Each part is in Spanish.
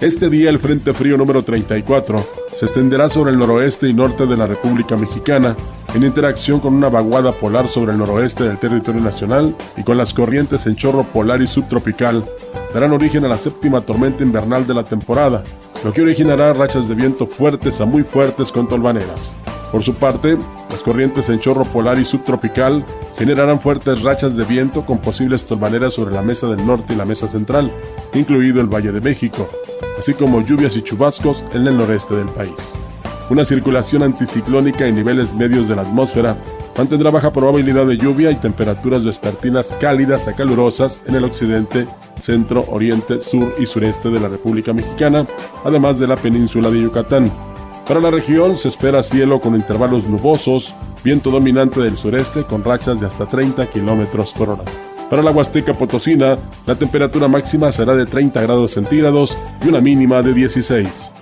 Este día el Frente Frío número 34 se extenderá sobre el noroeste y norte de la República Mexicana en interacción con una vaguada polar sobre el noroeste del territorio nacional y con las corrientes en chorro polar y subtropical, darán origen a la séptima tormenta invernal de la temporada, lo que originará rachas de viento fuertes a muy fuertes con tolvaneras. Por su parte, las corrientes en chorro polar y subtropical generarán fuertes rachas de viento con posibles tolvaneras sobre la mesa del norte y la mesa central, incluido el Valle de México, así como lluvias y chubascos en el noreste del país. Una circulación anticiclónica en niveles medios de la atmósfera mantendrá baja probabilidad de lluvia y temperaturas vespertinas cálidas a calurosas en el occidente, centro, oriente, sur y sureste de la República Mexicana, además de la península de Yucatán. Para la región se espera cielo con intervalos nubosos, viento dominante del sureste con rachas de hasta 30 kilómetros por hora. Para la Huasteca Potosina, la temperatura máxima será de 30 grados centígrados y una mínima de 16.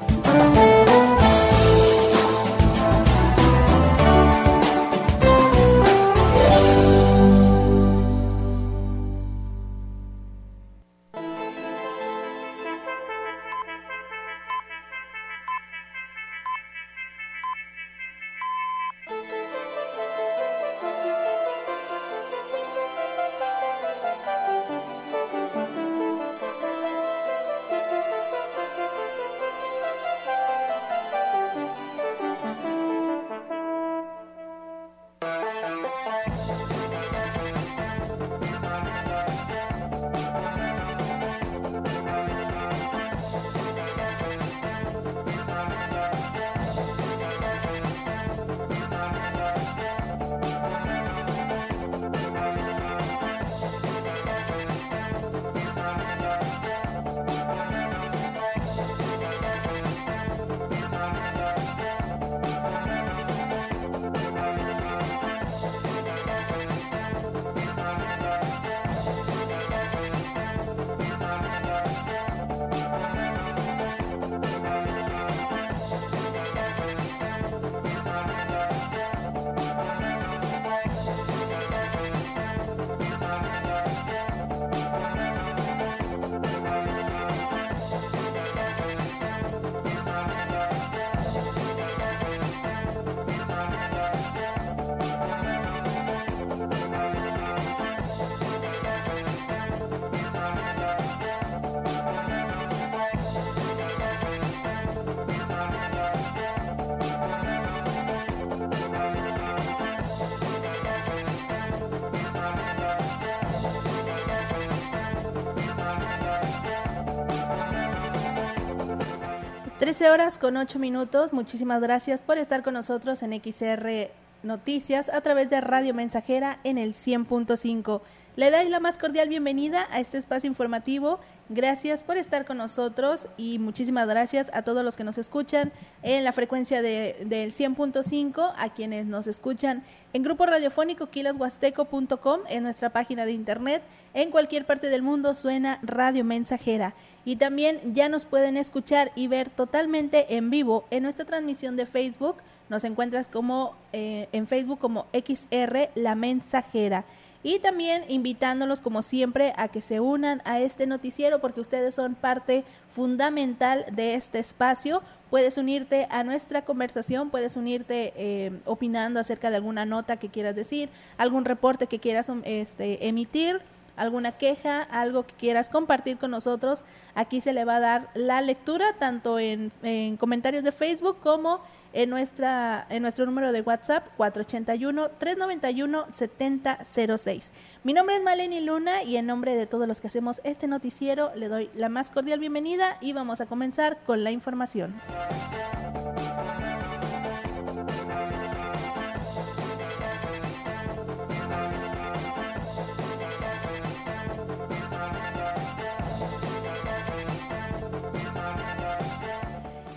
13 horas con 8 minutos. Muchísimas gracias por estar con nosotros en XR Noticias a través de Radio Mensajera en el 100.5. Le doy la más cordial bienvenida a este espacio informativo. Gracias por estar con nosotros y muchísimas gracias a todos los que nos escuchan en la frecuencia de, del 100.5, a quienes nos escuchan en grupo radiofónico quilashuasteco.com, en nuestra página de internet. En cualquier parte del mundo suena Radio Mensajera. Y también ya nos pueden escuchar y ver totalmente en vivo en nuestra transmisión de Facebook. Nos encuentras como eh, en Facebook como XR La Mensajera y también invitándolos como siempre a que se unan a este noticiero porque ustedes son parte fundamental de este espacio. Puedes unirte a nuestra conversación, puedes unirte eh, opinando acerca de alguna nota que quieras decir, algún reporte que quieras este, emitir alguna queja, algo que quieras compartir con nosotros, aquí se le va a dar la lectura tanto en, en comentarios de Facebook como en, nuestra, en nuestro número de WhatsApp 481-391-7006. Mi nombre es Maleni Luna y en nombre de todos los que hacemos este noticiero le doy la más cordial bienvenida y vamos a comenzar con la información.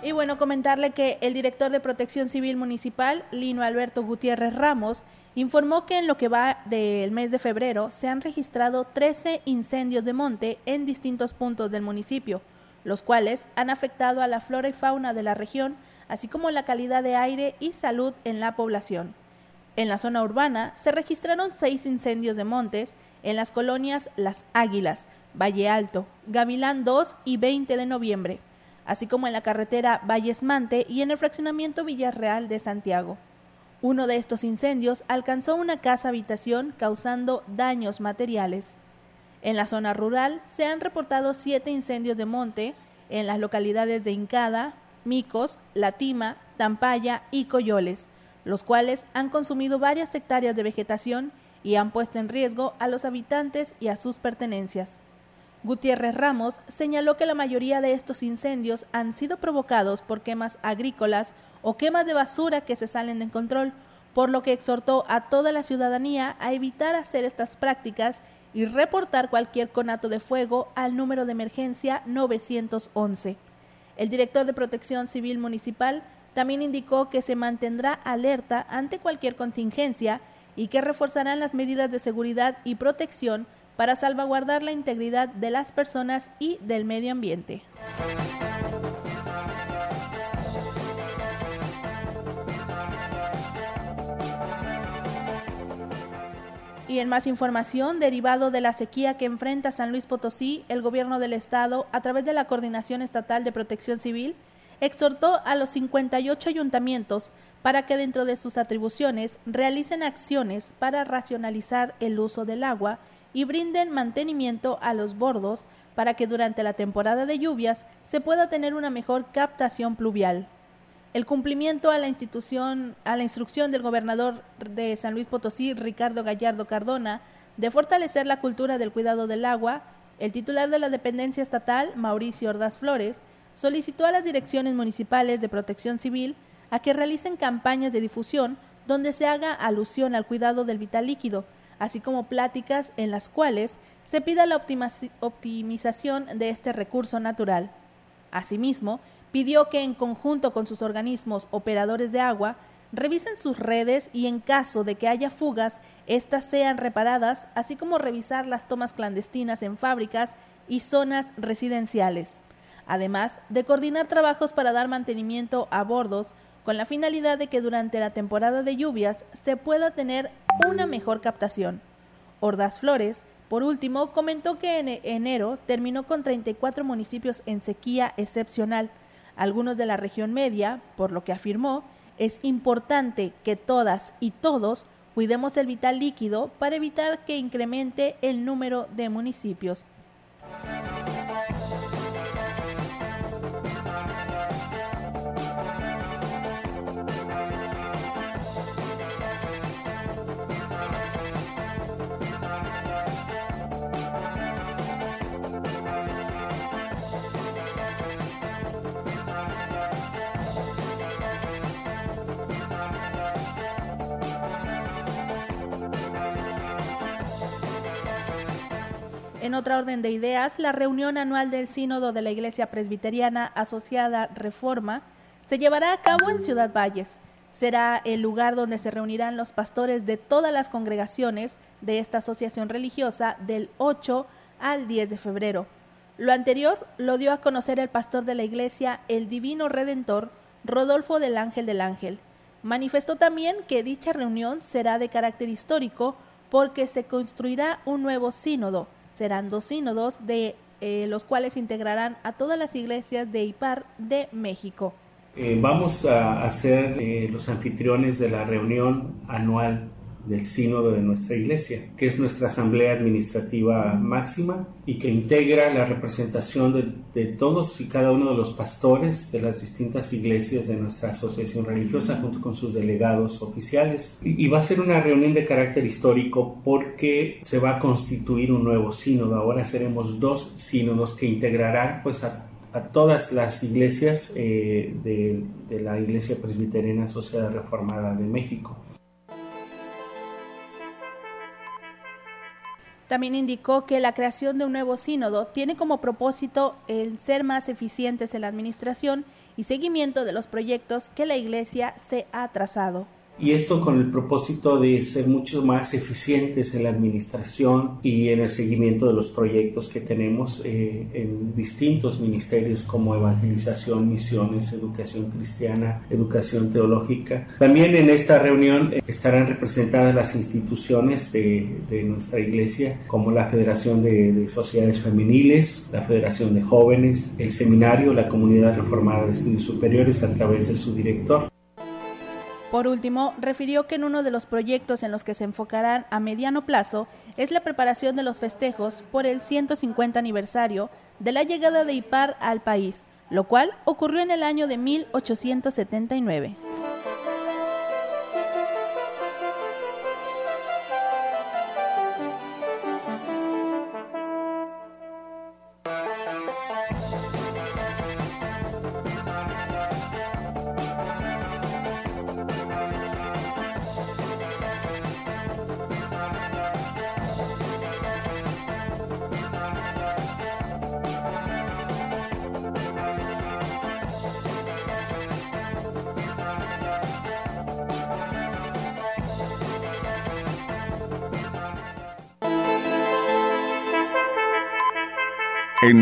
Y bueno, comentarle que el director de Protección Civil Municipal, Lino Alberto Gutiérrez Ramos, informó que en lo que va del mes de febrero se han registrado 13 incendios de monte en distintos puntos del municipio, los cuales han afectado a la flora y fauna de la región, así como la calidad de aire y salud en la población. En la zona urbana se registraron seis incendios de montes en las colonias Las Águilas, Valle Alto, Gavilán 2 y 20 de noviembre, así como en la carretera Vallesmante y en el fraccionamiento Villarreal de Santiago. Uno de estos incendios alcanzó una casa habitación causando daños materiales. En la zona rural se han reportado siete incendios de monte en las localidades de Incada, Micos, Latima, Tampaya y Coyoles, los cuales han consumido varias hectáreas de vegetación y han puesto en riesgo a los habitantes y a sus pertenencias. Gutiérrez Ramos señaló que la mayoría de estos incendios han sido provocados por quemas agrícolas o quemas de basura que se salen de control, por lo que exhortó a toda la ciudadanía a evitar hacer estas prácticas y reportar cualquier conato de fuego al número de emergencia 911. El director de Protección Civil Municipal también indicó que se mantendrá alerta ante cualquier contingencia y que reforzarán las medidas de seguridad y protección para salvaguardar la integridad de las personas y del medio ambiente. Y en más información, derivado de la sequía que enfrenta San Luis Potosí, el gobierno del estado, a través de la Coordinación Estatal de Protección Civil, exhortó a los 58 ayuntamientos para que dentro de sus atribuciones realicen acciones para racionalizar el uso del agua y brinden mantenimiento a los bordos para que durante la temporada de lluvias se pueda tener una mejor captación pluvial. El cumplimiento a la, instrucción del gobernador de San Luis Potosí, Ricardo Gallardo Cardona, de fortalecer la cultura del cuidado del agua, el titular de la dependencia estatal, Mauricio Ordaz Flores, solicitó a las direcciones municipales de protección civil a que realicen campañas de difusión donde se haga alusión al cuidado del vital líquido, así como pláticas en las cuales se pida la optimización de este recurso natural. Asimismo, pidió que en conjunto con sus organismos operadores de agua revisen sus redes y en caso de que haya fugas, éstas sean reparadas, así como revisar las tomas clandestinas en fábricas y zonas residenciales. Además de coordinar trabajos para dar mantenimiento a bordos con la finalidad de que durante la temporada de lluvias se pueda tener una mejor captación. Ordaz Flores, por último, comentó que en enero terminó con 34 municipios en sequía excepcional, algunos de la región media, por lo que afirmó, es importante que todas y todos cuidemos el vital líquido para evitar que incremente el número de municipios. En otra orden de ideas, la reunión anual del Sínodo de la Iglesia Presbiteriana Asociada Reforma se llevará a cabo en Ciudad Valles. Será el lugar donde se reunirán los pastores de todas las congregaciones de esta asociación religiosa del 8 al 10 de febrero. Lo anterior lo dio a conocer el pastor de la iglesia, el Divino Redentor, Rodolfo del Ángel del Ángel. Manifestó también que dicha reunión será de carácter histórico porque se construirá un nuevo sínodo Serán dos sínodos de eh, los cuales integrarán a todas las iglesias de IPAR de México. Eh, vamos a, ser eh, los anfitriones de la reunión anual del sínodo de nuestra iglesia, que es nuestra asamblea administrativa máxima y que integra la representación de, todos y cada uno de los pastores de las distintas iglesias de nuestra asociación religiosa junto con sus delegados oficiales. Y, va a ser una reunión de carácter histórico porque se va a constituir un nuevo sínodo. Ahora seremos dos sínodos que integrarán pues a todas las iglesias eh, de, de, la Iglesia Presbiteriana Sociedad Reformada de México. También indicó que la creación de un nuevo sínodo tiene como propósito el ser más eficientes en la administración y seguimiento de los proyectos que la Iglesia se ha trazado y esto con el propósito de ser mucho más eficientes en la administración y en el seguimiento de los proyectos que tenemos eh, en distintos ministerios como evangelización, misiones, educación cristiana, educación teológica. También en esta reunión eh, estarán representadas las instituciones de, nuestra iglesia como la Federación de, de Sociedades Femeniles, la Federación de Jóvenes, el Seminario, la Comunidad Reformada de Estudios Superiores a través de su director. Por último, refirió que en uno de los proyectos en los que se enfocarán a mediano plazo es la preparación de los festejos por el 150 aniversario de la llegada de IPAR al país, lo cual ocurrió en el año de 1879.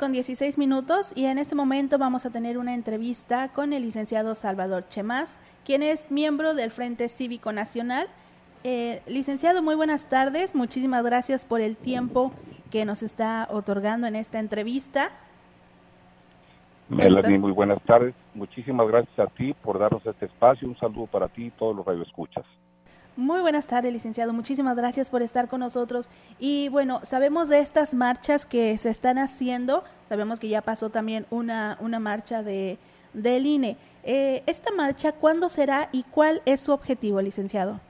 Con 16 minutos y en este momento vamos a tener una entrevista con el licenciado Salvador Chemás, quien es miembro del Frente Cívico Nacional. Eh, licenciado, muy buenas tardes. Muchísimas gracias por el tiempo que nos está otorgando en esta entrevista. Melanie, muy buenas tardes. Muchísimas gracias a ti por darnos este espacio. Un saludo para ti y todos los radioescuchas. Muy buenas tardes, licenciado. Muchísimas gracias por estar con nosotros. Y bueno, sabemos de estas marchas que se están haciendo. Sabemos que ya pasó también una, una marcha de, del INE. Eh, ¿Esta marcha cuándo será y cuál es su objetivo, licenciado?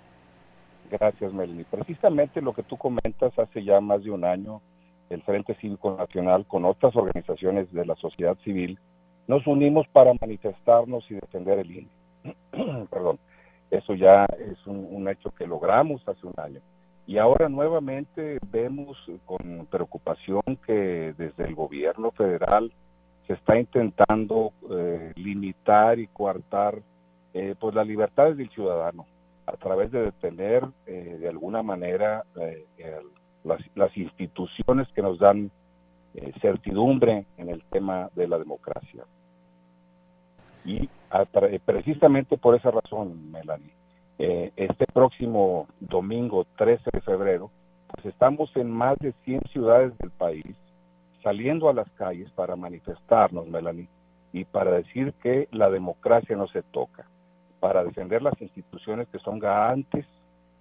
Gracias, Melanie. Precisamente lo que tú comentas hace ya más de un año, el Frente Cívico Nacional con otras organizaciones de la sociedad civil nos unimos para manifestarnos y defender el INE. Perdón eso ya es un, hecho que logramos hace un año. Y ahora nuevamente vemos con preocupación que desde el gobierno federal se está intentando eh, limitar y coartar eh, pues las libertades del ciudadano a través de detener eh, de alguna manera las, las, instituciones que nos dan certidumbre en el tema de la democracia. Y precisamente por esa razón, Melanie, eh, este próximo domingo 13 de febrero, pues estamos en más de 100 ciudades del país saliendo a las calles para manifestarnos, Melanie, y para decir que la democracia no se toca, para defender las instituciones que son garantes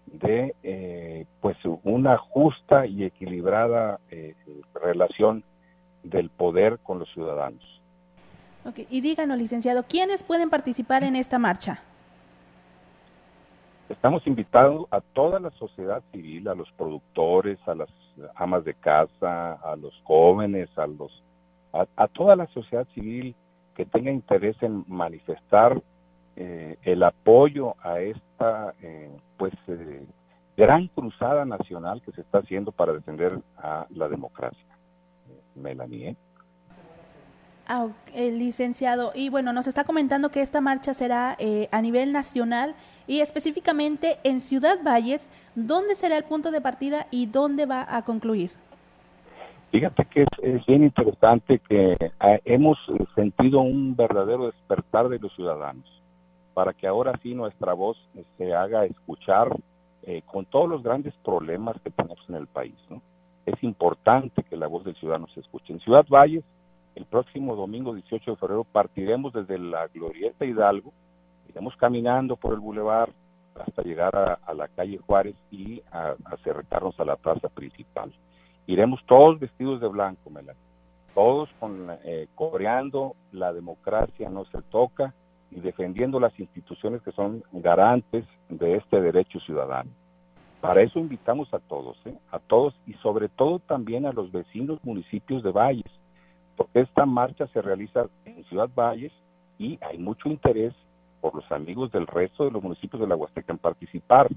de eh, pues una justa y equilibrada eh, relación del poder con los ciudadanos. Y díganos, licenciado, ¿quiénes pueden participar en esta marcha? Estamos invitando a toda la sociedad civil, a los productores, a las amas de casa, a los jóvenes, a los a, toda la sociedad civil que tenga interés en manifestar eh, el apoyo a esta eh, pues eh, gran cruzada nacional que se está haciendo para defender a la democracia. Melanie. Ah, el licenciado. Y bueno, nos está comentando que esta marcha será a nivel nacional y específicamente en Ciudad Valles. ¿Dónde será el punto de partida y dónde va a concluir? Fíjate que es, bien interesante que ah, hemos sentido un verdadero despertar de los ciudadanos para que ahora sí nuestra voz se haga escuchar eh, con todos los grandes problemas que tenemos en el país. Es importante que la voz del ciudadano se escuche. En Ciudad Valles, el próximo domingo 18 de febrero, partiremos desde la Glorieta Hidalgo, iremos caminando por el bulevar hasta llegar a, la calle Juárez y a acercarnos a la plaza principal iremos todos vestidos de blanco, Melanie. Todos con, eh, coreando la democracia no se toca y defendiendo las instituciones que son garantes de este derecho ciudadano. Para eso invitamos a todos, ¿eh? a todos y sobre todo también a los vecinos municipios de Valles, porque esta marcha se realiza en Ciudad Valles y hay mucho interés por los amigos del resto de los municipios de la Huasteca en participar.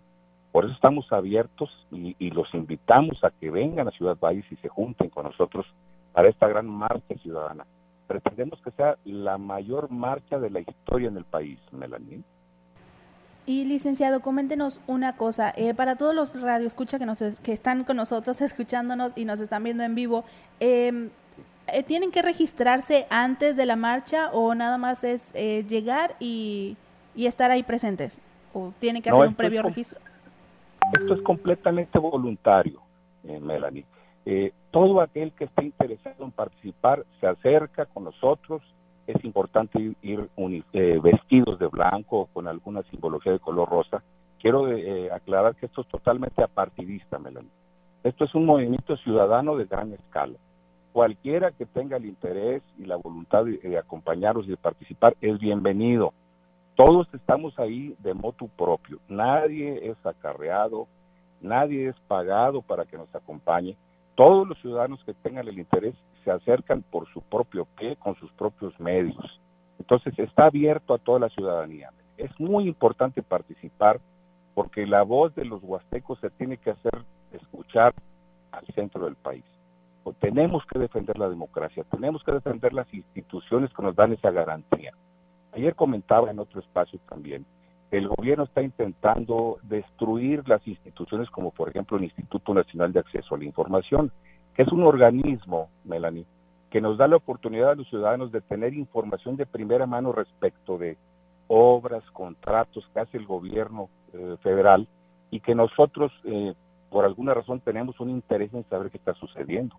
Por eso estamos abiertos y, los invitamos a que vengan a Ciudad Valles y se junten con nosotros para esta gran marcha ciudadana. Pretendemos que sea la mayor marcha de la historia en el país, Melanie. Y licenciado, coméntenos una cosa, eh, para todos los radioescuchas que, que están con nosotros escuchándonos y nos están viendo en vivo, eh, ¿tienen que registrarse antes de la marcha o nada más es eh, llegar y, estar ahí presentes? ¿O tienen que hacer un previo registro? Esto es completamente voluntario, eh, Melanie. Eh, todo aquel que esté interesado en participar se acerca con nosotros. Es importante ir, eh, vestidos de blanco o con alguna simbología de color rosa. Quiero aclarar que esto es totalmente apartidista, Melanie. Esto es un movimiento ciudadano de gran escala. Cualquiera que tenga el interés y la voluntad de, acompañarnos y de participar es bienvenido. Todos estamos ahí de motu propio. Nadie es acarreado, nadie es pagado para que nos acompañe. Todos los ciudadanos que tengan el interés se acercan por su propio pie, con sus propios medios. Entonces está abierto a toda la ciudadanía. Es muy importante participar porque la voz de los huastecos se tiene que hacer escuchar al centro del país. Tenemos que defender la democracia, tenemos que defender las instituciones que nos dan esa garantía. Ayer comentaba en otro espacio también, el gobierno está intentando destruir las instituciones como por ejemplo el Instituto Nacional de Acceso a la Información, que es un organismo, Melanie, que nos da la oportunidad a los ciudadanos de tener información de primera mano respecto de obras, contratos que hace el gobierno eh, federal y que nosotros eh, por alguna razón tenemos un interés en saber qué está sucediendo.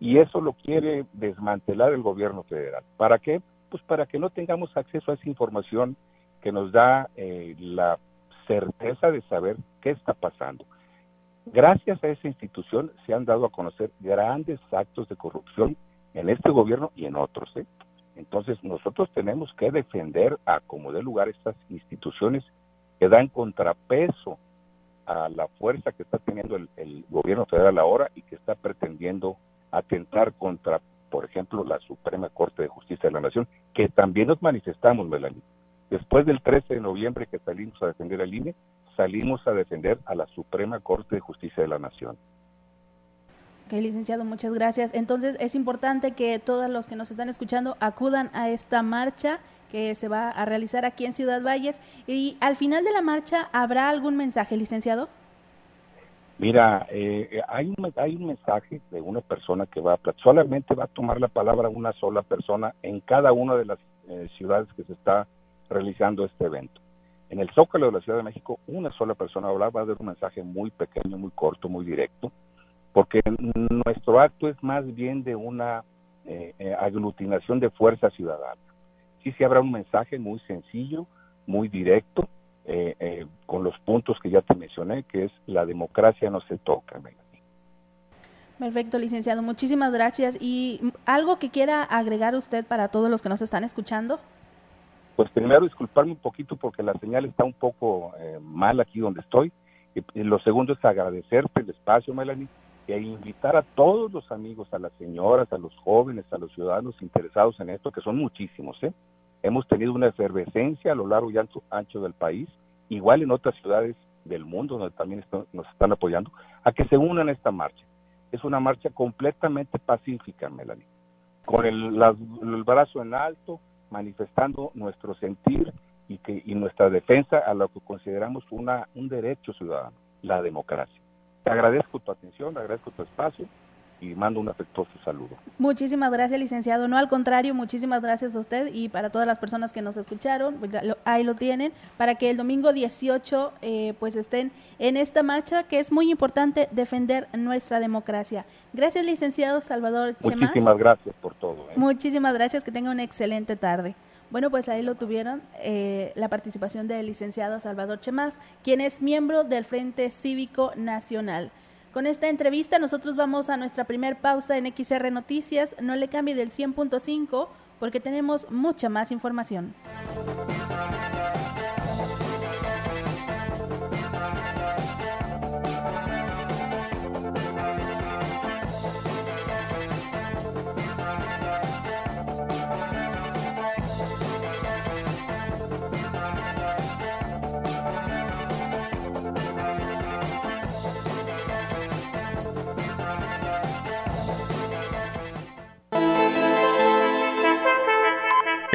Y eso lo quiere desmantelar el gobierno federal. ¿Para qué? Pues para que no tengamos acceso a esa información que nos da eh, la certeza de saber qué está pasando. Gracias a esa institución se han dado a conocer grandes actos de corrupción en este gobierno y en otros. ¿eh? Entonces nosotros tenemos que defender a como de lugar estas instituciones que dan contrapeso a la fuerza que está teniendo el, gobierno federal ahora y que está pretendiendo atentar contra por ejemplo, la Suprema Corte de Justicia de la Nación, que también nos manifestamos, Melanie. Después del 13 de noviembre que salimos a defender al INE, salimos a defender a la Suprema Corte de Justicia de la Nación. Ok, licenciado, muchas gracias. Entonces, es importante que todos los que nos están escuchando acudan a esta marcha que se va a realizar aquí en Ciudad Valles. Y al final de la marcha, ¿habrá algún mensaje, licenciado? Mira, eh, hay, un, hay un mensaje de una persona que va a, solamente va a tomar la palabra una sola persona en cada una de las eh, ciudades que se está realizando este evento. En el Zócalo de la Ciudad de México, una sola persona va a hablar, va a dar un mensaje muy pequeño, muy corto, muy directo, porque nuestro acto es más bien de una eh, aglutinación de fuerza ciudadana. Sí, sí habrá un mensaje muy sencillo, muy directo, eh, eh, con los puntos que ya te mencioné, que es la democracia no se toca. Perfecto, licenciado. Muchísimas gracias. ¿Y algo que quiera agregar usted para todos los que nos están escuchando? Pues primero disculparme un poquito porque la señal está un poco eh, mal aquí donde estoy. Y, lo segundo es agradecerte el espacio, Melanie, e invitar a todos los amigos, a las señoras, a los jóvenes, a los ciudadanos interesados en esto, que son muchísimos. ¿eh? Hemos tenido una efervescencia a lo largo y ancho, del país, igual en otras ciudades del mundo donde también nos están apoyando, a que se unan a esta marcha. Es una marcha completamente pacífica, Melanie, con el, brazo en alto, manifestando nuestro sentir y, que, y nuestra defensa a lo que consideramos una, un derecho ciudadano, la democracia. Te agradezco tu atención, agradezco tu espacio y mando un afectuoso saludo. Muchísimas gracias, licenciado. No, al contrario, muchísimas gracias a usted y para todas las personas que nos escucharon, pues ahí lo tienen, para que el domingo 18 eh, pues estén en esta marcha que es muy importante defender nuestra democracia. Gracias, licenciado Salvador Chemas. Muchísimas gracias por todo. ¿eh? Muchísimas gracias, que tenga una excelente tarde. Bueno, pues ahí lo tuvieron eh, la participación del licenciado Salvador Chemás, quien es miembro del Frente Cívico Nacional. Con esta entrevista nosotros vamos a nuestra primer pausa en XR Noticias. No le cambie del 100.5 porque tenemos mucha más información.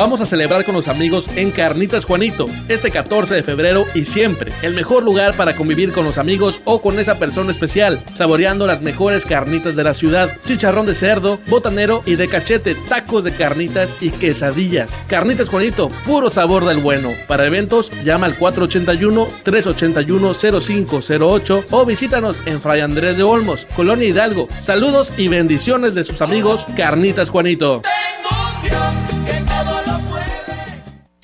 Vamos a celebrar con los amigos en Carnitas Juanito, este 14 de febrero y siempre. El mejor lugar para convivir con los amigos o con esa persona especial, saboreando las mejores carnitas de la ciudad. Chicharrón de cerdo, botanero y de cachete, tacos de carnitas y quesadillas. Carnitas Juanito, puro sabor del bueno. Para eventos, llama al 481-381-0508 o visítanos en Fray Andrés de Olmos, Colonia Hidalgo. Saludos y bendiciones de sus amigos Carnitas Juanito.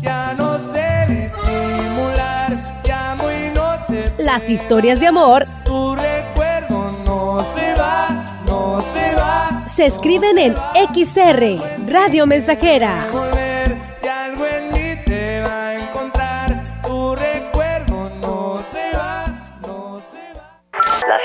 Ya no sé las historias de amor tu recuerdo no se va, no se va. Se escriben en XR, Radio Mensajera. Las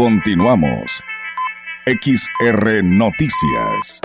Continuamos. XR Noticias.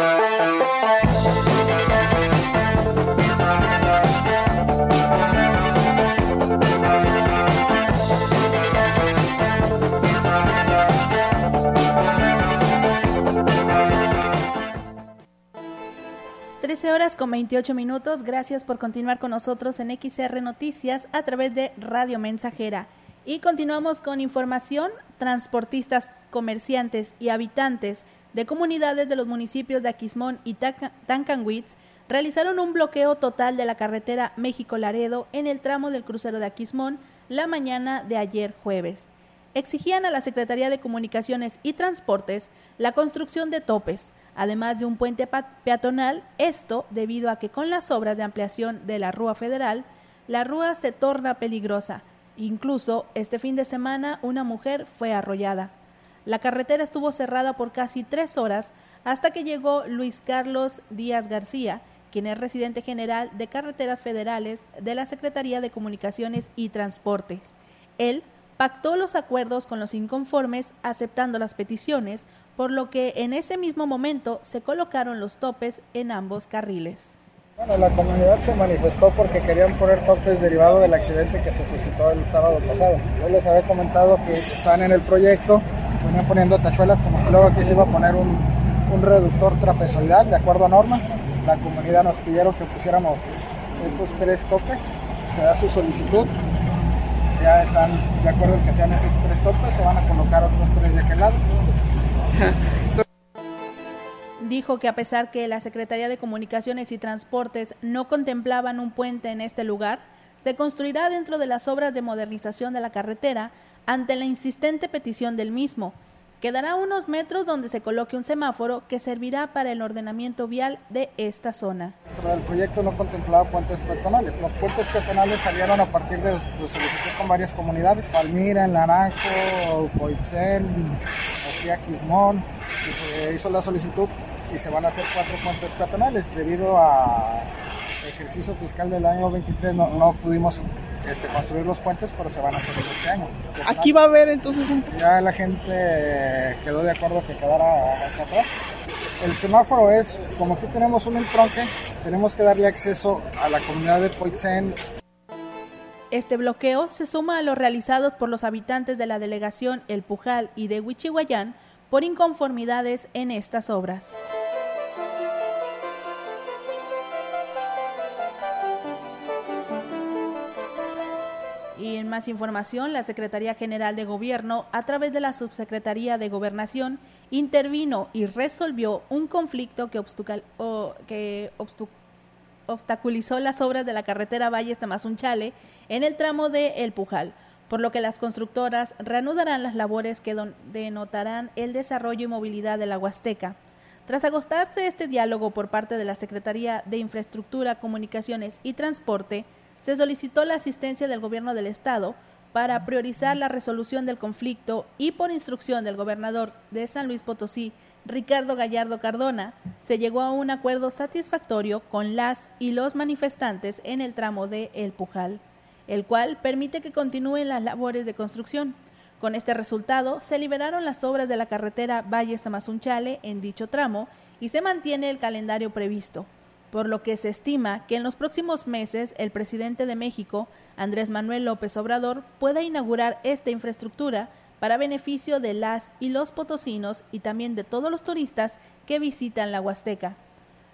horas con 28 minutos. Gracias por continuar con nosotros en XR Noticias a través de Radio Mensajera. Y continuamos con información Transportistas, comerciantes y habitantes de comunidades de los municipios de Aquismón y Tancanwitz realizaron un bloqueo total de la carretera México-Laredo en el tramo del crucero de Aquismón la mañana de ayer jueves. Exigían a la Secretaría de Comunicaciones y Transportes la construcción de topes, además de un puente peatonal, esto debido a que con las obras de ampliación de la Rúa Federal, la Rúa se torna peligrosa. Incluso este fin de semana una mujer fue arrollada. La carretera estuvo cerrada por casi tres horas hasta que llegó Luis Carlos Díaz García, quien es residente general de Carreteras Federales de la Secretaría de Comunicaciones y Transportes. Él pactó los acuerdos con los inconformes aceptando las peticiones, por lo que en ese mismo momento se colocaron los topes en ambos carriles. Bueno, la comunidad se manifestó porque querían poner topes derivado del accidente que se suscitó el sábado pasado. Yo les había comentado que están en el proyecto, venían poniendo tachuelas como que luego aquí se iba a poner un, un reductor trapezoidal de acuerdo a norma. La comunidad nos pidieron que pusiéramos estos tres topes, se da su solicitud, ya están de acuerdo en que sean estos tres topes, se van a colocar otros tres de aquel lado. Dijo que a pesar que la Secretaría de Comunicaciones y Transportes no contemplaban un puente en este lugar, se construirá dentro de las obras de modernización de la carretera ante la insistente petición del mismo, Quedará unos metros donde se coloque un semáforo que servirá para el ordenamiento vial de esta zona. El proyecto no contemplaba puentes peatonales. Los puentes peatonales salieron a partir de, solicitud con varias comunidades. Palmira, Naranjo, Poitzen, Quismón. Se hizo la solicitud y se van a hacer cuatro puentes peatonales. Debido a ejercicio fiscal del año 23 no, no pudimos este, construir los puentes, pero se van a hacer este año. Aquí va a haber entonces un... Ya la gente quedó de acuerdo que quedara acá atrás. El semáforo es, como aquí tenemos un entronque, tenemos que darle acceso a la comunidad de Poitzen. Este bloqueo se suma a los realizados por los habitantes de la delegación El Pujal y de Huichihuayán por inconformidades en estas obras. Y en más información, la Secretaría General de Gobierno, a través de la Subsecretaría de Gobernación, intervino y resolvió un conflicto que, obstaculizó las obras de la carretera Valles Tamazunchale en el tramo de El Pujal, por lo que las constructoras reanudarán las labores que denotarán el desarrollo y movilidad de la Huasteca. Tras agostarse este diálogo por parte de la Secretaría de Infraestructura, Comunicaciones y Transporte, se solicitó la asistencia del gobierno del estado para priorizar la resolución del conflicto y por instrucción del gobernador de San Luis Potosí, Ricardo Gallardo Cardona, se llegó a un acuerdo satisfactorio con las y los manifestantes en el tramo de El Pujal, el cual permite que continúen las labores de construcción. Con este resultado, se liberaron las obras de la carretera Valles Tamazunchale en dicho tramo y se mantiene el calendario previsto por lo que se estima que en los próximos meses el presidente de México, Andrés Manuel López Obrador, pueda inaugurar esta infraestructura para beneficio de las y los potosinos y también de todos los turistas que visitan la Huasteca.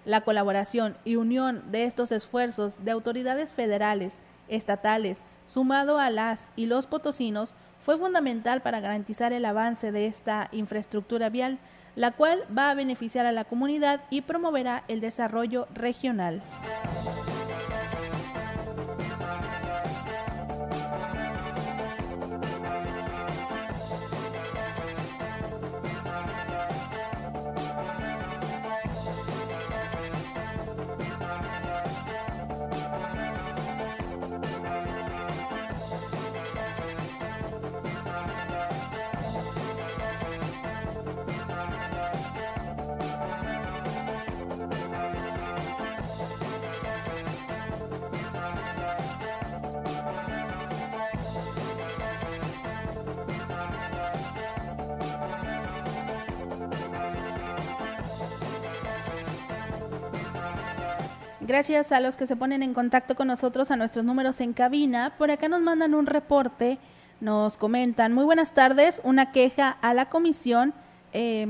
La colaboración y unión de estos esfuerzos de autoridades federales, estatales, sumado a las y los potosinos, fue fundamental para garantizar el avance de esta infraestructura vial, la cual va a beneficiar a la comunidad y promoverá el desarrollo regional. Gracias a los que se ponen en contacto con nosotros a nuestros números en cabina. Por acá nos mandan un reporte, nos comentan, muy buenas tardes, una queja a la comisión. Eh,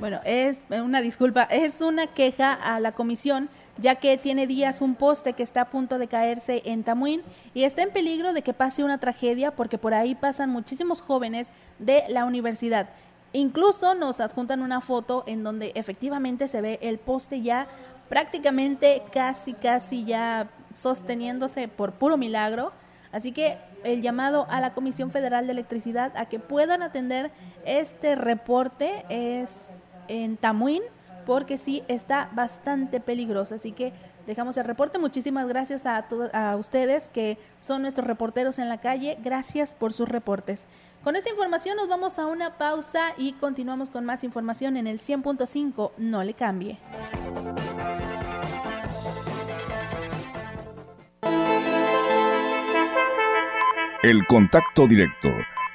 Bueno, es una disculpa, es una queja a la comisión, ya que tiene días un poste que está a punto de caerse en Tamuín y está en peligro de que pase una tragedia porque por ahí pasan muchísimos jóvenes de la universidad. Incluso nos adjuntan una foto en donde efectivamente se ve el poste ya prácticamente casi, casi ya sosteniéndose por puro milagro. Así que el llamado a la Comisión Federal de Electricidad a que puedan atender este reporte es en Tamuín, porque sí está bastante peligroso. Así que dejamos el reporte. Muchísimas gracias a, a ustedes que son nuestros reporteros en la calle. Gracias por sus reportes. Con esta información nos vamos a una pausa y continuamos con más información en el 100.5. No le cambie. El contacto directo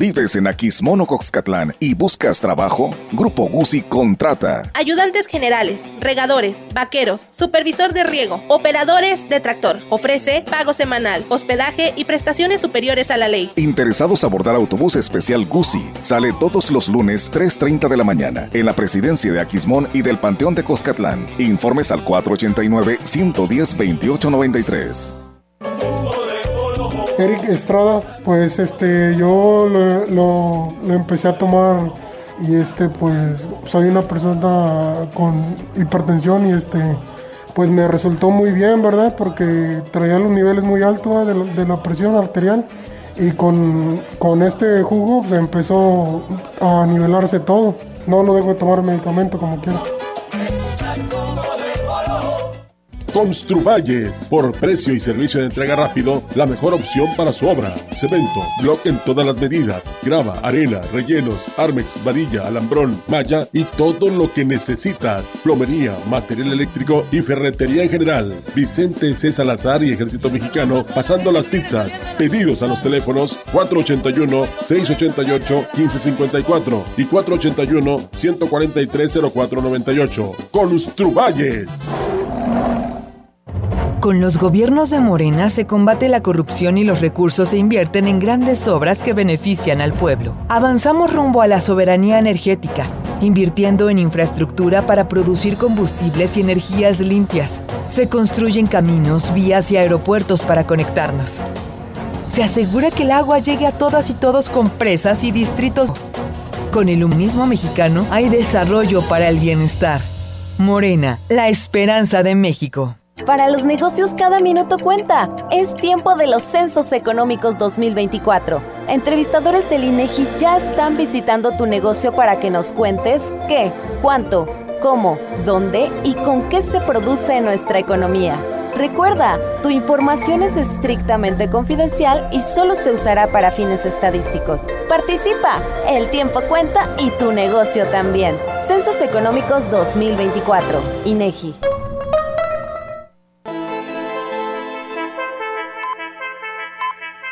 ¿Vives en Aquismono, Coxcatlán y buscas trabajo? Grupo Gusi contrata. Ayudantes generales, regadores, vaqueros, supervisor de riego, operadores de tractor. Ofrece pago semanal, hospedaje y prestaciones superiores a la ley. Interesados a abordar autobús especial Gusi. Sale todos los lunes 3.30 de la mañana en la presidencia de Aquismón y del Panteón de Coscatlán. Informes al 489-110-2893. Eric Estrada, pues este yo lo, empecé a tomar y este pues soy una persona con hipertensión y este pues me resultó muy bien, ¿verdad? Porque traía los niveles muy altos de, de la presión arterial y con, con este jugo pues, empezó a nivelarse todo. No, no dejo de tomar medicamento como quiera. Construvalles. Por precio y servicio de entrega rápido, la mejor opción para su obra. Cemento, bloque en todas las medidas, grava, arena, rellenos, armex, varilla, alambrón, malla y todo lo que necesitas. Plomería, material eléctrico y ferretería en general. Vicente C. Salazar y Ejército Mexicano pasando las pizzas. Pedidos a los teléfonos 481-688-1554 y 481-143-0498. Construvalles. Con los gobiernos de Morena se combate la corrupción y los recursos se invierten en grandes obras que benefician al pueblo. Avanzamos rumbo a la soberanía energética, invirtiendo en infraestructura para producir combustibles y energías limpias. Se construyen caminos, vías y aeropuertos para conectarnos. Se asegura que el agua llegue a todas y todos con presas y distritos. Con el humanismo mexicano hay desarrollo para el bienestar. Morena, la esperanza de México. Para los negocios cada minuto cuenta. Es tiempo de los Censos Económicos 2024. Entrevistadores del INEGI ya están visitando tu negocio para que nos cuentes qué, cuánto, cómo, dónde y con qué se produce en nuestra economía. Recuerda, tu información es estrictamente confidencial y solo se usará para fines estadísticos. Participa, el tiempo cuenta y tu negocio también. Censos Económicos 2024, INEGI.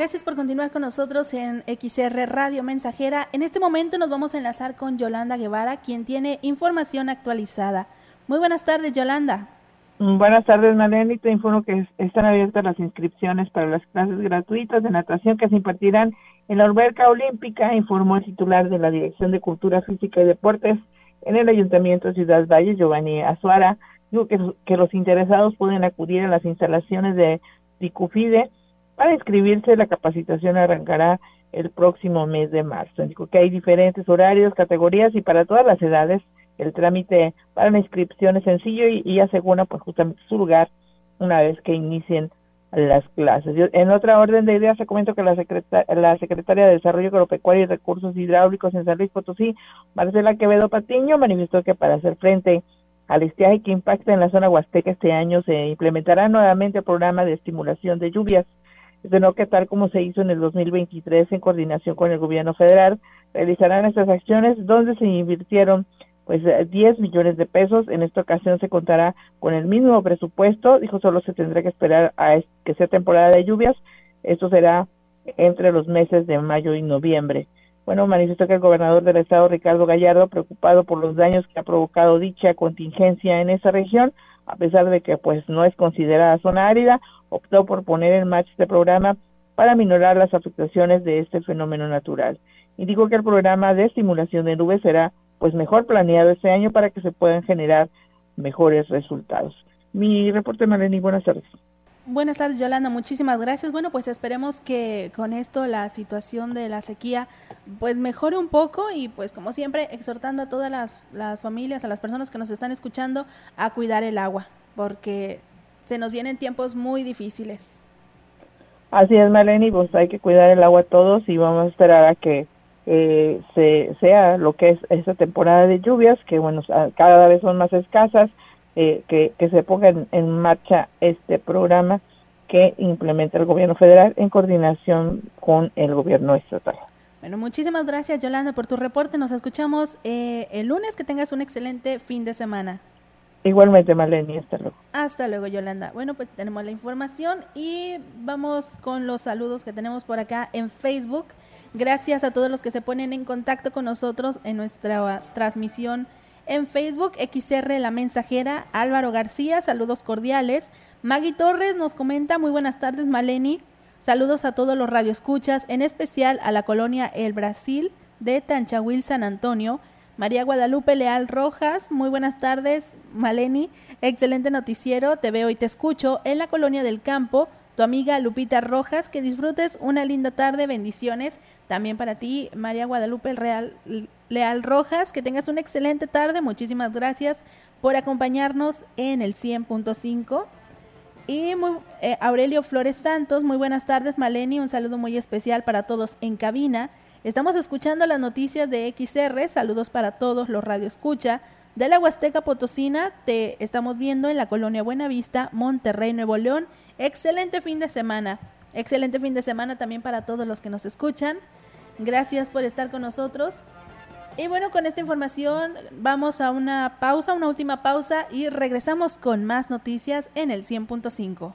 Gracias por continuar con nosotros en XR Radio Mensajera. En este momento nos vamos a enlazar con Yolanda Guevara, quien tiene información actualizada. Muy buenas tardes, Yolanda. Mm, buenas tardes, Maleni. Te informo que están abiertas las inscripciones para las clases gratuitas de natación que se impartirán en la alberca olímpica, informó el titular de la Dirección de Cultura Física y Deportes en el Ayuntamiento de Ciudad Valle, Giovanni Azuara. Dijo que, que los interesados pueden acudir a las instalaciones de Picufide para inscribirse, la capacitación arrancará el próximo mes de marzo. Dijo que hay diferentes horarios, categorías y para todas las edades el trámite para la inscripción es sencillo y, asegura pues justamente su lugar una vez que inicien las clases. en otra orden de ideas, se comento que la, la secretaria de Desarrollo Agropecuario y Recursos Hidráulicos en San Luis Potosí, Marcela Quevedo Patiño, manifestó que para hacer frente al estiaje que impacta en la zona huasteca este año se implementará nuevamente el programa de estimulación de lluvias de no que tal como se hizo en el 2023 en coordinación con el gobierno federal, realizarán estas acciones donde se invirtieron pues 10 millones de pesos. En esta ocasión se contará con el mismo presupuesto. Dijo solo se tendrá que esperar a que sea temporada de lluvias. Esto será entre los meses de mayo y noviembre. Bueno, manifestó que el gobernador del estado, Ricardo Gallardo, preocupado por los daños que ha provocado dicha contingencia en esa región, a pesar de que pues no es considerada zona árida, optó por poner en marcha este programa para minorar las afectaciones de este fenómeno natural. Y dijo que el programa de estimulación de nubes será pues mejor planeado este año para que se puedan generar mejores resultados. Mi reporte, Marlene, buenas tardes. Buenas tardes, Yolanda. Muchísimas gracias. Bueno, pues esperemos que con esto la situación de la sequía pues mejore un poco y pues como siempre exhortando a todas las, las familias, a las personas que nos están escuchando a cuidar el agua, porque se nos vienen tiempos muy difíciles. Así es, Maleni, pues hay que cuidar el agua todos y vamos a esperar a que eh, se, sea lo que es esta temporada de lluvias, que bueno, cada vez son más escasas, eh, que, que se ponga en, marcha este programa que implementa el gobierno federal en coordinación con el gobierno estatal. Bueno, muchísimas gracias Yolanda por tu reporte. Nos escuchamos eh, el lunes. Que tengas un excelente fin de semana. Igualmente, Maleni, hasta luego. Hasta luego, Yolanda. Bueno, pues tenemos la información y vamos con los saludos que tenemos por acá en Facebook. Gracias a todos los que se ponen en contacto con nosotros en nuestra transmisión en Facebook, XR La Mensajera, Álvaro García, saludos cordiales. Maggie Torres nos comenta, muy buenas tardes, Maleni. Saludos a todos los radioescuchas, en especial a la colonia El Brasil de Tanchahuil, San Antonio. María Guadalupe Leal Rojas, muy buenas tardes, Maleni, excelente noticiero, te veo y te escucho en la colonia del campo, tu amiga Lupita Rojas, que disfrutes una linda tarde, bendiciones también para ti, María Guadalupe Real, Leal Rojas, que tengas una excelente tarde, muchísimas gracias por acompañarnos en el 100.5. Y eh, Aurelio Flores Santos, muy buenas tardes, Maleni, un saludo muy especial para todos en cabina. Estamos escuchando las noticias de XR. Saludos para todos los Radio Escucha. De la Huasteca Potosina, te estamos viendo en la colonia Buenavista, Monterrey, Nuevo León. Excelente fin de semana. Excelente fin de semana también para todos los que nos escuchan. Gracias por estar con nosotros. Y bueno, con esta información vamos a una pausa, una última pausa y regresamos con más noticias en el 100.5.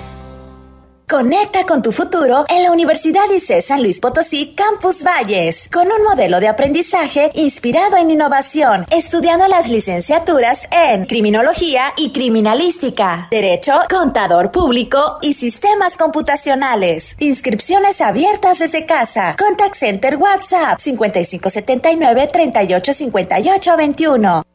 Conecta con tu futuro en la Universidad ICE San Luis Potosí Campus Valles, con un modelo de aprendizaje inspirado en innovación, estudiando las licenciaturas en Criminología y Criminalística, Derecho, Contador Público y Sistemas Computacionales. Inscripciones abiertas desde casa. Contact Center WhatsApp 5579 385821.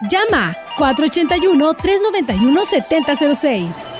Llama 481-391-7006.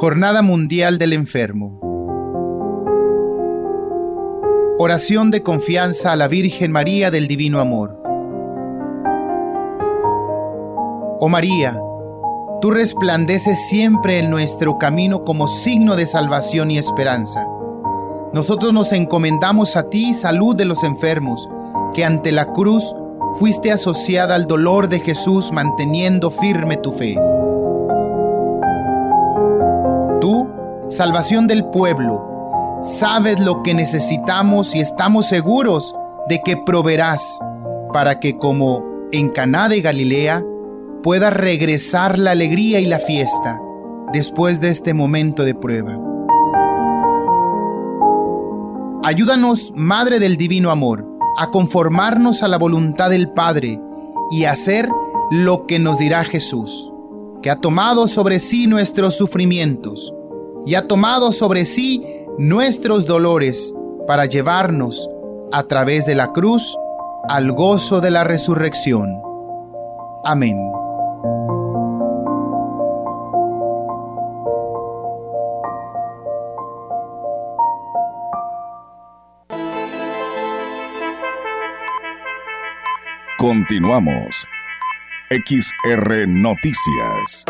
Jornada Mundial del Enfermo. Oración de confianza a la Virgen María del Divino Amor. Oh María, tú resplandeces siempre en nuestro camino como signo de salvación y esperanza. Nosotros nos encomendamos a ti, salud de los enfermos, que ante la cruz fuiste asociada al dolor de Jesús manteniendo firme tu fe. Salvación del pueblo, sabes lo que necesitamos y estamos seguros de que proveerás para que como en Caná de Galilea pueda regresar la alegría y la fiesta después de este momento de prueba. Ayúdanos, Madre del Divino Amor, a conformarnos a la voluntad del Padre y hacer lo que nos dirá Jesús, que ha tomado sobre sí nuestros sufrimientos y ha tomado sobre sí nuestros dolores para llevarnos a través de la cruz al gozo de la resurrección. Amén. Continuamos. XR Noticias.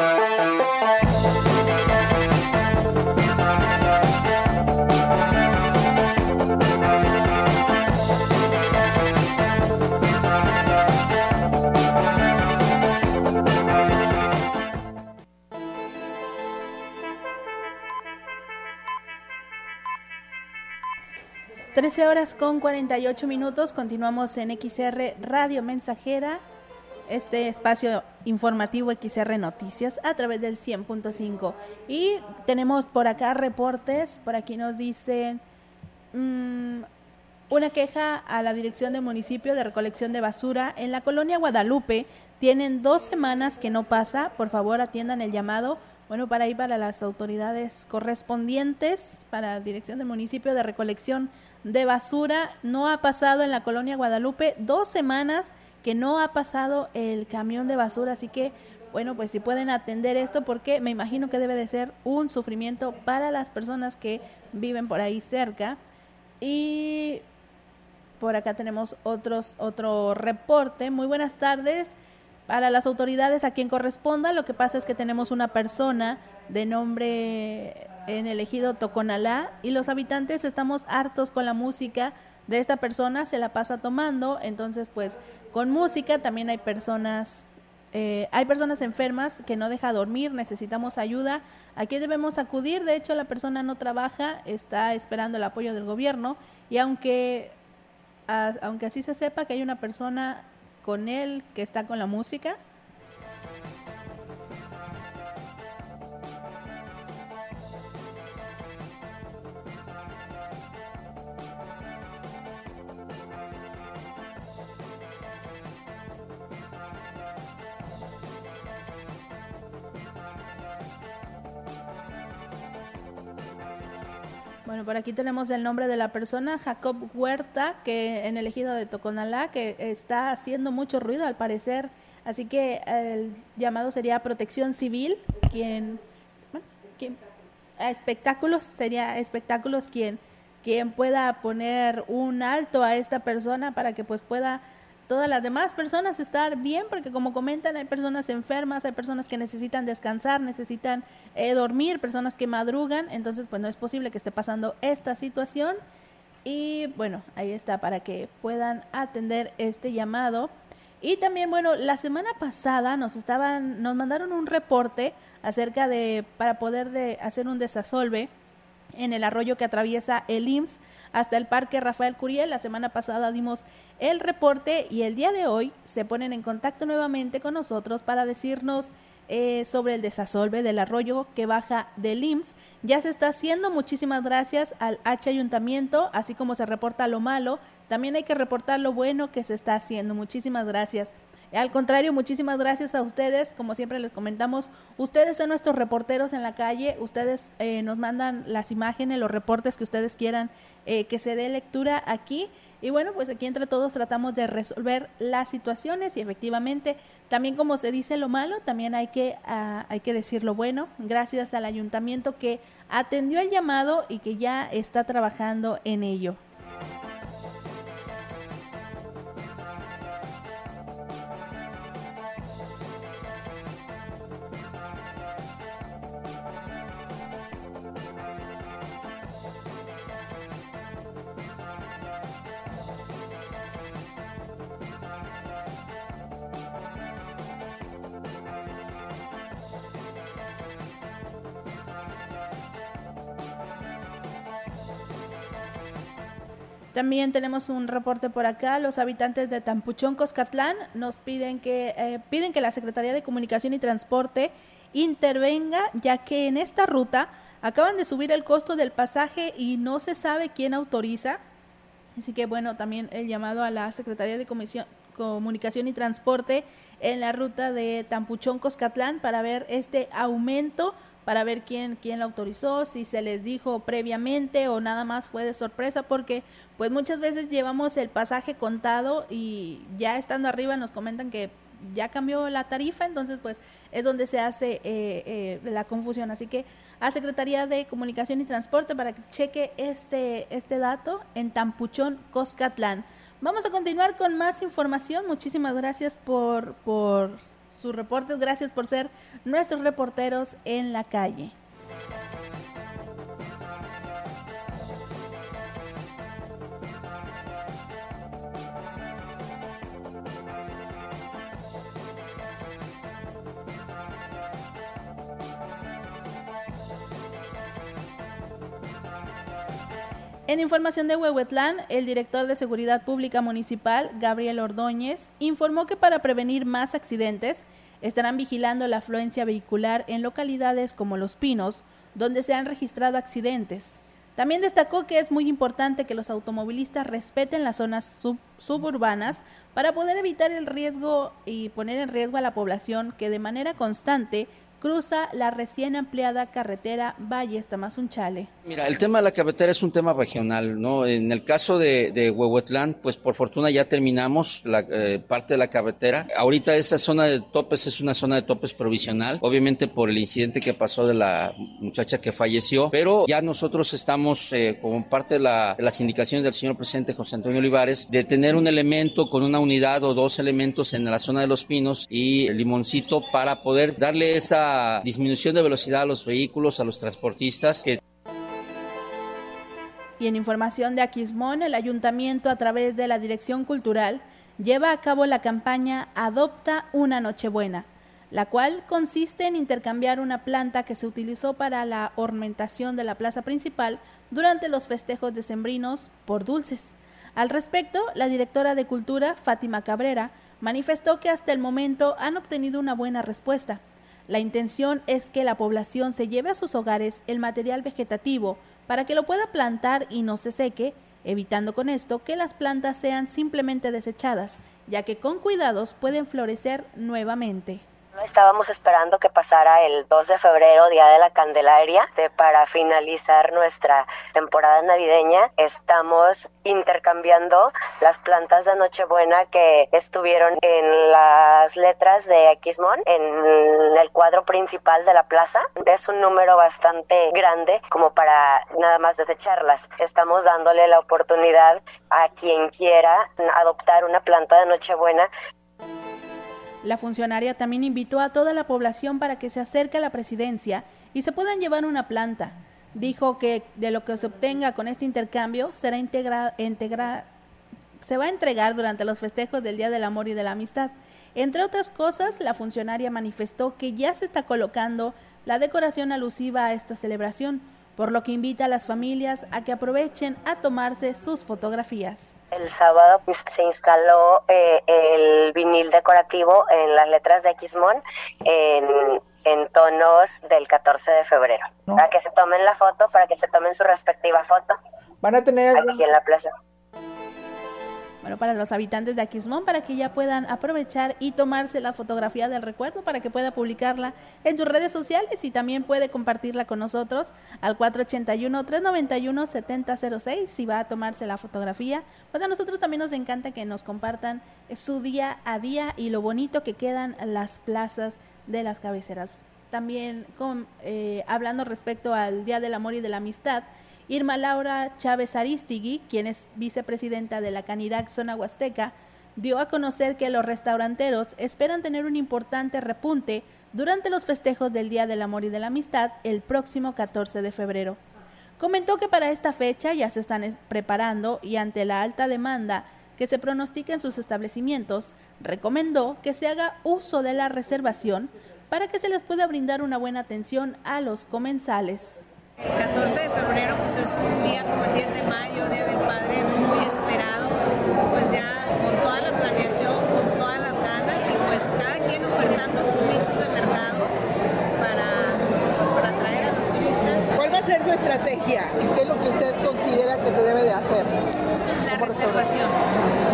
Trece horas con 48 minutos. Continuamos en XR Radio Mensajera, este espacio informativo XR Noticias a través del 100.5. Y tenemos por acá reportes. Por aquí nos dicen mm, una queja a la Dirección de Municipio de Recolección de Basura en la colonia Guadalupe. Tienen dos semanas que no pasa. Por favor, atiendan el llamado. Bueno, para ir para las autoridades correspondientes, para Dirección del Municipio de Recolección de Basura, no ha pasado en la colonia Guadalupe dos semanas que no ha pasado el camión de basura, así que bueno, pues si pueden atender esto porque me imagino que debe de ser un sufrimiento para las personas que viven por ahí cerca. Y por acá tenemos otros, otro reporte. Muy buenas tardes. Para las autoridades a quien corresponda, lo que pasa es que tenemos una persona de nombre en el ejido Toconalá y los habitantes estamos hartos con la música de esta persona, se la pasa tomando, entonces pues con música también hay personas eh, hay personas enfermas que no deja dormir, necesitamos ayuda. Aquí debemos acudir. De hecho, la persona no trabaja, está esperando el apoyo del gobierno. Y aunque, aunque así se sepa que hay una persona con él que está con la música, Bueno, por aquí tenemos el nombre de la persona, Jacob Huerta, que en el ejido de Toconalá, que está haciendo mucho ruido al parecer. Así que el llamado sería Protección Civil, quien, espectáculos, sería espectáculos quien, quien pueda poner un alto a esta persona para que pues pueda todas las demás personas estar bien, porque como comentan, hay personas enfermas, hay personas que necesitan descansar, necesitan eh, dormir, personas que madrugan, entonces pues no es posible que esté pasando esta situación. Y bueno, ahí está para que puedan atender este llamado. Y también, bueno, la semana pasada nos estaban, nos mandaron un reporte acerca de, para poder de hacer un desasolve en el arroyo que atraviesa el IMSS hasta el Parque Rafael Curiel. La semana pasada dimos el reporte y el día de hoy se ponen en contacto nuevamente con nosotros para decirnos eh, sobre el desasolve del arroyo que baja del IMSS. Ya se está haciendo, muchísimas gracias al H Ayuntamiento, así como se reporta lo malo, también hay que reportar lo bueno que se está haciendo. Muchísimas gracias. Al contrario, muchísimas gracias a ustedes. Como siempre les comentamos, ustedes son nuestros reporteros en la calle. Ustedes eh, nos mandan las imágenes, los reportes que ustedes quieran eh, que se dé lectura aquí. Y bueno, pues aquí entre todos tratamos de resolver las situaciones y efectivamente, también como se dice lo malo, también hay que, ah, hay que decir lo bueno. Gracias al ayuntamiento que atendió el llamado y que ya está trabajando en ello. También tenemos un reporte por acá. Los habitantes de Tampuchón, Coscatlán, nos piden que, eh, piden que la Secretaría de Comunicación y Transporte intervenga, ya que en esta ruta acaban de subir el costo del pasaje y no se sabe quién autoriza. Así que bueno, también el llamado a la Secretaría de Comunicación y Transporte en la ruta de Tampuchón, Coscatlán, para ver este aumento para ver quién, quién la autorizó, si se les dijo previamente o nada más fue de sorpresa, porque pues muchas veces llevamos el pasaje contado y ya estando arriba nos comentan que ya cambió la tarifa, entonces pues es donde se hace eh, eh, la confusión. Así que a Secretaría de Comunicación y Transporte para que cheque este, este dato en Tampuchón, Coscatlán. Vamos a continuar con más información. Muchísimas gracias por, por sus reportes. Gracias por ser nuestros reporteros en la calle. En información de Huehuetlán, el director de Seguridad Pública Municipal, Gabriel Ordóñez, informó que para prevenir más accidentes, estarán vigilando la afluencia vehicular en localidades como Los Pinos, donde se han registrado accidentes. También destacó que es muy importante que los automovilistas respeten las zonas suburbanas para poder evitar el riesgo y poner en riesgo a la población que de manera constante cruza la recién ampliada carretera Valles Tamazunchale. Mira, el tema de la carretera es un tema regional, ¿no? En el caso de, Huehuetlán, pues por fortuna ya terminamos la eh, parte de la carretera. Ahorita esa zona de topes es una zona de topes provisional, obviamente por el incidente que pasó de la muchacha que falleció, pero ya nosotros estamos eh, como parte de, la, de las indicaciones del señor presidente José Antonio Olivares de tener un elemento con una unidad o dos elementos en la zona de los pinos y el limoncito para poder darle esa disminución de velocidad a los vehículos, a los transportistas y en información de Aquismón, el ayuntamiento a través de la Dirección Cultural lleva a cabo la campaña Adopta una Nochebuena, la cual consiste en intercambiar una planta que se utilizó para la ornamentación de la plaza principal durante los festejos decembrinos por dulces. Al respecto, la directora de Cultura, Fátima Cabrera, manifestó que hasta el momento han obtenido una buena respuesta. La intención es que la población se lleve a sus hogares el material vegetativo para que lo pueda plantar y no se seque, evitando con esto que las plantas sean simplemente desechadas, ya que con cuidados pueden florecer nuevamente. Estábamos esperando que pasara el 2 de febrero, Día de la Candelaria, para finalizar nuestra temporada navideña. Estamos intercambiando las plantas de Nochebuena que estuvieron en las letras de Xmon, en el cuadro principal de la plaza. Es un número bastante grande como para nada más desecharlas. Estamos dándole la oportunidad a quien quiera adoptar una planta de Nochebuena la funcionaria también invitó a toda la población para que se acerque a la presidencia y se puedan llevar una planta. Dijo que de lo que se obtenga con este intercambio será se va a entregar durante los festejos del Día del Amor y de la Amistad. Entre otras cosas, la funcionaria manifestó que ya se está colocando la decoración alusiva a esta celebración, por lo que invita a las familias a que aprovechen a tomarse sus fotografías. El sábado pues, se instaló eh, el vinil decorativo en las letras de Xmon en, en tonos del 14 de febrero. Para que se tomen la foto, para que se tomen su respectiva foto. Van a tener aquí en la plaza bueno, para los habitantes de Aquismón, para que ya puedan aprovechar y tomarse la fotografía del recuerdo, para que pueda publicarla en sus redes sociales y también puede compartirla con nosotros al 481-391-7006 si va a tomarse la fotografía. Pues a nosotros también nos encanta que nos compartan su día a día y lo bonito que quedan las plazas de las cabeceras. También con, eh, hablando respecto al Día del Amor y de la Amistad, Irma Laura Chávez Aristigui, quien es vicepresidenta de la Canirac Zona Huasteca, dio a conocer que los restauranteros esperan tener un importante repunte durante los festejos del Día del Amor y de la Amistad el próximo 14 de febrero. Comentó que para esta fecha ya se están preparando y ante la alta demanda que se pronostica en sus establecimientos, recomendó que se haga uso de la reservación para que se les pueda brindar una buena atención a los comensales. El 14 de febrero pues es un día como el 10 de mayo, Día del Padre, muy esperado, pues ya con toda la planeación, con todas las ganas y pues cada quien ofertando sus nichos de mercado para, pues, para atraer a los turistas. ¿Cuál va a ser su estrategia? ¿Qué es lo que usted considera que se debe de hacer? La reservación.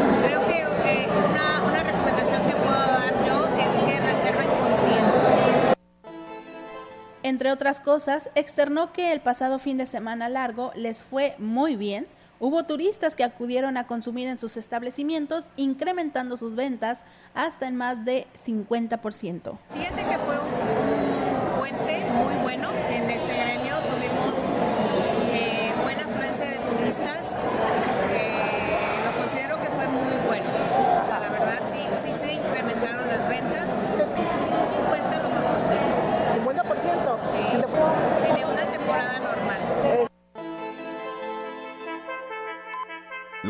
Entre otras cosas, externó que el pasado fin de semana largo les fue muy bien. Hubo turistas que acudieron a consumir en sus establecimientos, incrementando sus ventas hasta en más de 50%. Fíjate que fue un puente muy bueno en este gremio.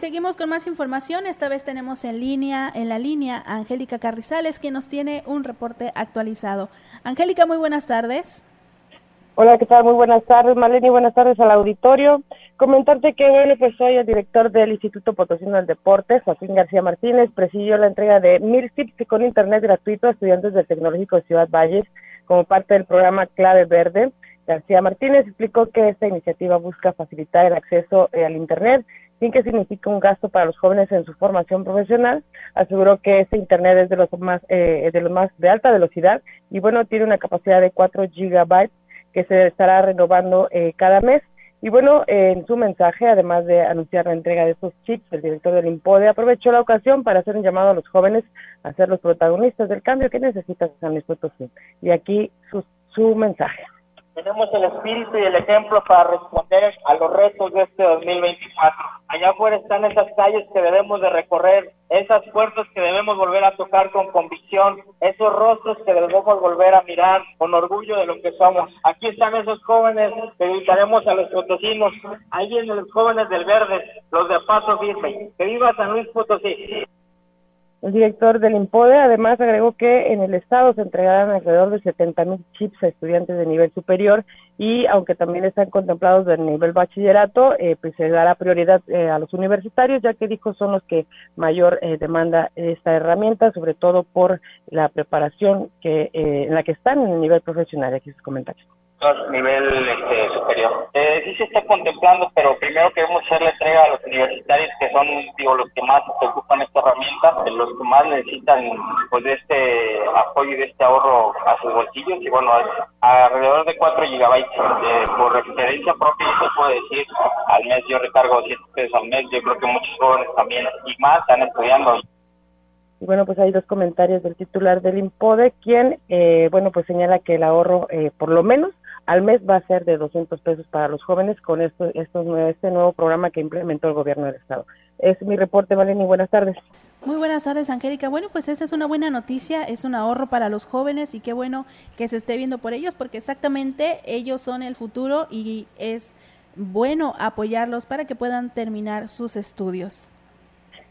Seguimos con más información. Esta vez tenemos en línea, en la línea, Angélica Carrizales, quien nos tiene un reporte actualizado. Angélica, muy buenas tardes. Hola, ¿qué tal? Muy buenas tardes, Maleni. Buenas tardes al auditorio. Comentarte que, bueno, pues soy el director del Instituto Potosino del Deporte, Joaquín García Martínez, presidió la entrega de mil tips con internet gratuito a estudiantes del Tecnológico de Ciudad Valles como parte del programa Clave Verde. García Martínez explicó que esta iniciativa busca facilitar el acceso eh, al Internet sin que signifique un gasto para los jóvenes en su formación profesional. Aseguró que este Internet es de los más, eh, de los más de alta velocidad y bueno, tiene una capacidad de 4 gigabytes que se estará renovando eh, cada mes y bueno, en su mensaje, además de anunciar la entrega de estos chips, el director del IMPODE aprovechó la ocasión para hacer un llamado a los jóvenes a ser los protagonistas del cambio que necesita San Luis Potosí. Y aquí su, su mensaje. Tenemos el espíritu y el ejemplo para responder a los retos de este 2024. Allá afuera están esas calles que debemos de recorrer, esas puertas que debemos volver a tocar con convicción, esos rostros que debemos volver a mirar con orgullo de lo que somos. Aquí están esos jóvenes que dedicaremos a los potosinos. Ahí vienen los jóvenes del verde, los de Paso Firme. Que viva San Luis Potosí. El director del IMPODE además agregó que en el estado se entregarán alrededor de 70 mil chips a estudiantes de nivel superior y aunque también están contemplados del nivel bachillerato, eh, pues se dará prioridad eh, a los universitarios ya que dijo son los que mayor eh, demanda esta herramienta, sobre todo por la preparación que en la que están en el nivel profesional. Aquí sus comentarios nivel este, superior. Eh, sí se está contemplando, pero primero queremos hacer la entrega a los universitarios que son digo, los que más se ocupan esta herramienta, los que más necesitan pues de este apoyo y de este ahorro a sus bolsillos y bueno, alrededor de 4 gigabytes. Eh, por referencia propia, yo puedo decir, al mes yo recargo 7 pesos al mes, yo creo que muchos jóvenes también y más están estudiando. Y bueno, pues hay dos comentarios del titular del IMPODE, quien, eh, bueno, pues señala que el ahorro, eh, por lo menos, al mes va a ser de 200 pesos para los jóvenes con esto, estos, este nuevo programa que implementó el gobierno del estado. Es mi reporte, Maleni. Buenas tardes. Muy buenas tardes, Angélica. Bueno, pues esa es una buena noticia, es un ahorro para los jóvenes y qué bueno que se esté viendo por ellos, porque exactamente ellos son el futuro y es bueno apoyarlos para que puedan terminar sus estudios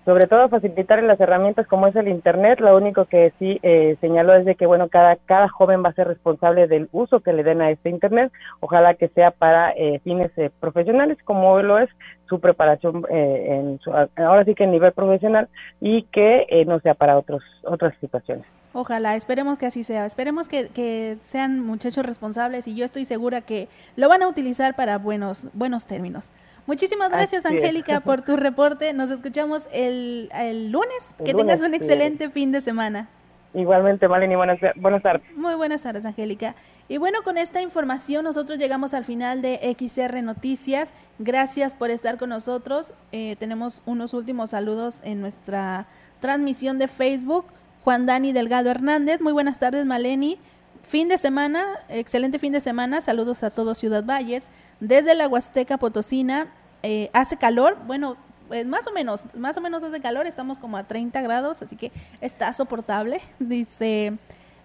sobre todo facilitar las herramientas como es el internet lo único que sí eh, señaló es de que bueno cada cada joven va a ser responsable del uso que le den a este internet ojalá que sea para eh, fines eh, profesionales como lo es su preparación en ahora sí que en nivel profesional y que no sea para otros otras situaciones Ojalá, esperemos que así sea. Esperemos que, que, sean muchachos responsables y yo estoy segura que lo van a utilizar para buenos, buenos términos. Muchísimas gracias, Angélica, por tu reporte. Nos escuchamos el, el lunes. que tengas un excelente fin de semana. Igualmente, Maleni, buenas, buenas tardes. Muy buenas tardes, Angélica. Y bueno, con esta información nosotros llegamos al final de XR Noticias. Gracias por estar con nosotros. Eh, tenemos unos últimos saludos en nuestra transmisión de Facebook. Juan Dani Delgado Hernández. Muy buenas tardes, Maleni. Fin de semana, excelente fin de semana. Saludos a todos Ciudad Valles. Desde la Huasteca Potosina, eh, hace calor, bueno, pues más o menos, más o menos hace calor, estamos como a 30 grados, así que está soportable. Dice,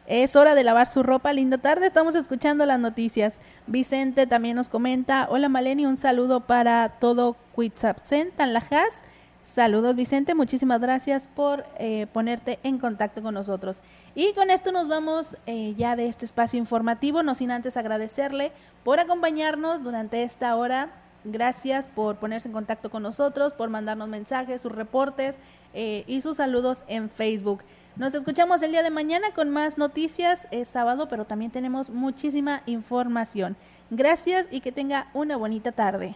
es hora de lavar su ropa, linda tarde, estamos escuchando las noticias. Vicente también nos comenta, hola Maleni, un saludo para todo Cuitzapsen, Tanlajas. Saludos Vicente, muchísimas gracias por eh, ponerte en contacto con nosotros. Y con esto nos vamos eh, ya de este espacio informativo, no sin antes agradecerle por acompañarnos durante esta hora Gracias por ponerse en contacto con nosotros, por mandarnos mensajes, sus reportes eh, y sus saludos en Facebook. Nos escuchamos el día de mañana con más noticias. Es sábado, pero también tenemos muchísima información. Gracias y que tenga una bonita tarde.